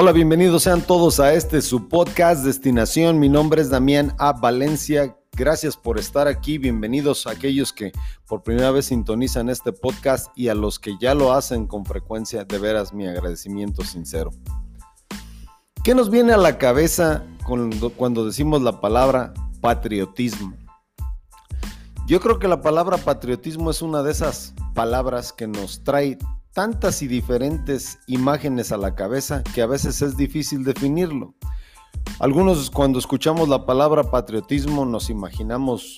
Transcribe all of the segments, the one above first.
Hola, bienvenidos sean todos a este su podcast Destinación. Mi nombre es Damián A. Valencia. Gracias por estar aquí. Bienvenidos a aquellos que por primera vez sintonizan este podcast y a los que ya lo hacen con frecuencia. De veras, mi agradecimiento sincero. ¿Qué nos viene a la cabeza cuando decimos la palabra patriotismo? Yo creo que la palabra patriotismo es una de esas palabras que nos trae tantas y diferentes imágenes a la cabeza que a veces es difícil definirlo. Algunos cuando escuchamos la palabra patriotismo nos imaginamos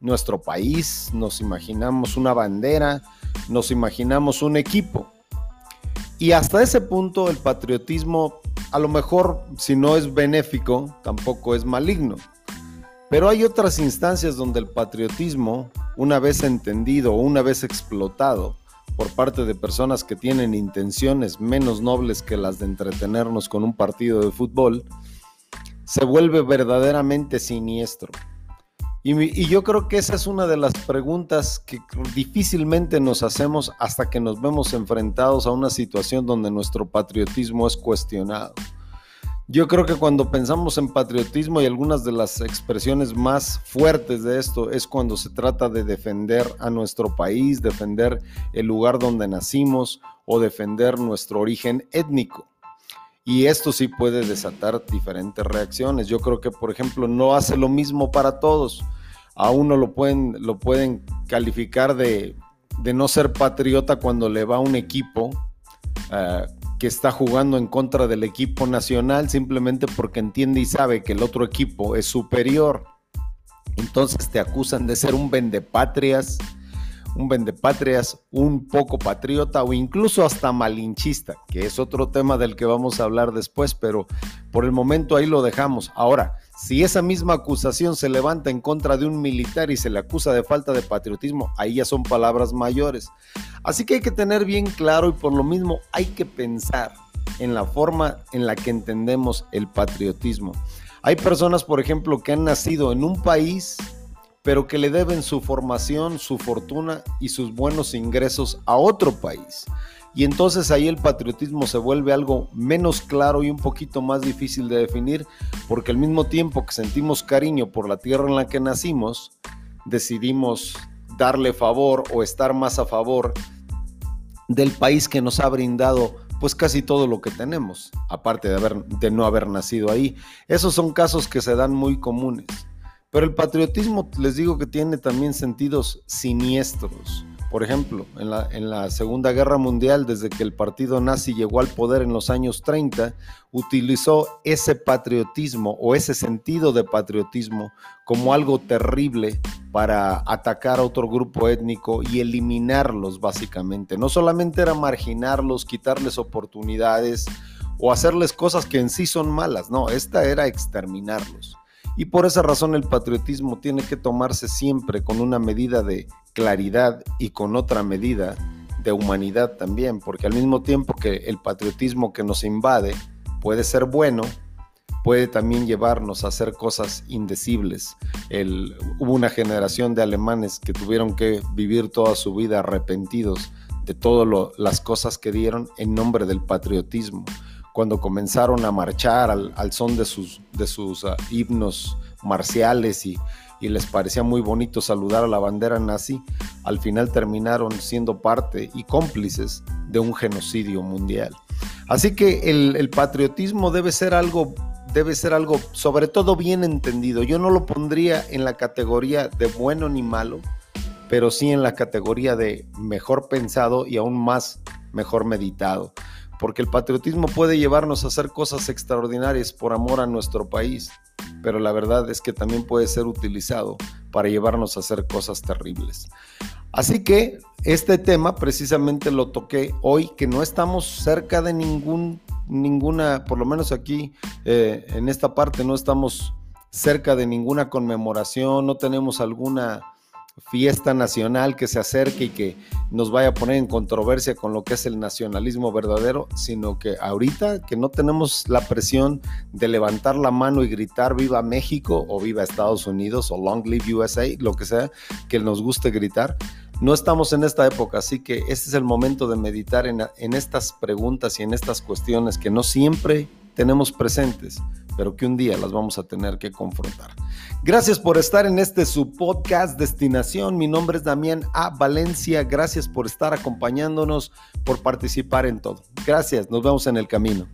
nuestro país, nos imaginamos una bandera, nos imaginamos un equipo. Y hasta ese punto el patriotismo a lo mejor si no es benéfico, tampoco es maligno. Pero hay otras instancias donde el patriotismo, una vez entendido una vez explotado, por parte de personas que tienen intenciones menos nobles que las de entretenernos con un partido de fútbol, se vuelve verdaderamente siniestro. Y, yo creo que esa es una de las preguntas que difícilmente nos hacemos hasta que nos vemos enfrentados a una situación donde nuestro patriotismo es cuestionado. Yo creo que cuando pensamos en patriotismo y algunas de las expresiones más fuertes de esto es cuando se trata de defender a nuestro país, defender el lugar donde nacimos o defender nuestro origen étnico. Y esto sí puede desatar diferentes reacciones. Yo creo que, por ejemplo, no hace lo mismo para todos. A uno lo pueden, lo pueden calificar de, no ser patriota cuando le va a un equipo. Uh, que está jugando en contra del equipo nacional simplemente porque entiende y sabe que el otro equipo es superior. Entonces te acusan de ser un vendepatrias, un vendepatrias, un poco patriota o incluso hasta malinchista, que es otro tema del que vamos a hablar después, pero por el momento ahí lo dejamos. Ahora, si esa misma acusación se levanta en contra de un militar y se le acusa de falta de patriotismo, ahí ya son palabras mayores. Así que hay que tener bien claro y por lo mismo hay que pensar en la forma en la que entendemos el patriotismo. Hay personas, por ejemplo, que han nacido en un país pero que le deben su formación, su fortuna y sus buenos ingresos a otro país. Y entonces ahí el patriotismo se vuelve algo menos claro y un poquito más difícil de definir, porque al mismo tiempo que sentimos cariño por la tierra en la que nacimos, decidimos darle favor o estar más a favor del país que nos ha brindado pues casi todo lo que tenemos, aparte de, de no haber nacido ahí. Esos son casos que se dan muy comunes. Pero el patriotismo, les digo que tiene también sentidos siniestros. Por ejemplo, en la, Segunda Guerra Mundial, desde que el partido nazi llegó al poder en los años 30, utilizó ese patriotismo o ese sentido de patriotismo como algo terrible para atacar a otro grupo étnico y eliminarlos básicamente. No solamente era marginarlos, quitarles oportunidades o hacerles cosas que en sí son malas, no, esta era exterminarlos. Y por esa razón el patriotismo tiene que tomarse siempre con una medida de claridad y con otra medida de humanidad también, porque al mismo tiempo que el patriotismo que nos invade puede ser bueno, puede también llevarnos a hacer cosas indecibles. hubo una generación de alemanes que tuvieron que vivir toda su vida arrepentidos de todas las cosas que dieron en nombre del patriotismo cuando comenzaron a marchar al, son de sus, de sus ah, himnos marciales y, les parecía muy bonito saludar a la bandera nazi, al final terminaron siendo parte y cómplices de un genocidio mundial. Así que el, el patriotismo debe ser algo debe ser algo sobre todo bien entendido. Yo no lo pondría en la categoría de bueno ni malo, pero sí en la categoría de mejor pensado y aún más mejor meditado porque el patriotismo puede llevarnos a hacer cosas extraordinarias por amor a nuestro país, pero la verdad es que también puede ser utilizado para llevarnos a hacer cosas terribles. Así que este tema precisamente lo toqué hoy, que no estamos cerca de ningún, ninguna, por lo menos aquí eh, en esta parte no estamos cerca de ninguna conmemoración, no tenemos alguna fiesta nacional que se acerque y que nos vaya a poner en controversia con lo que es el nacionalismo verdadero, sino que ahorita que no tenemos la presión de levantar la mano y gritar viva México o viva Estados Unidos o long live USA, lo que sea que nos guste gritar, No estamos en esta época, así que este es el momento de meditar en, en estas preguntas y en estas cuestiones que no siempre tenemos presentes, pero que un día las vamos a tener que confrontar. Gracias por estar en este su podcast Destinación. Mi nombre es Damián A. Valencia. Gracias por estar acompañándonos, por participar en todo. Gracias, nos vemos en el camino.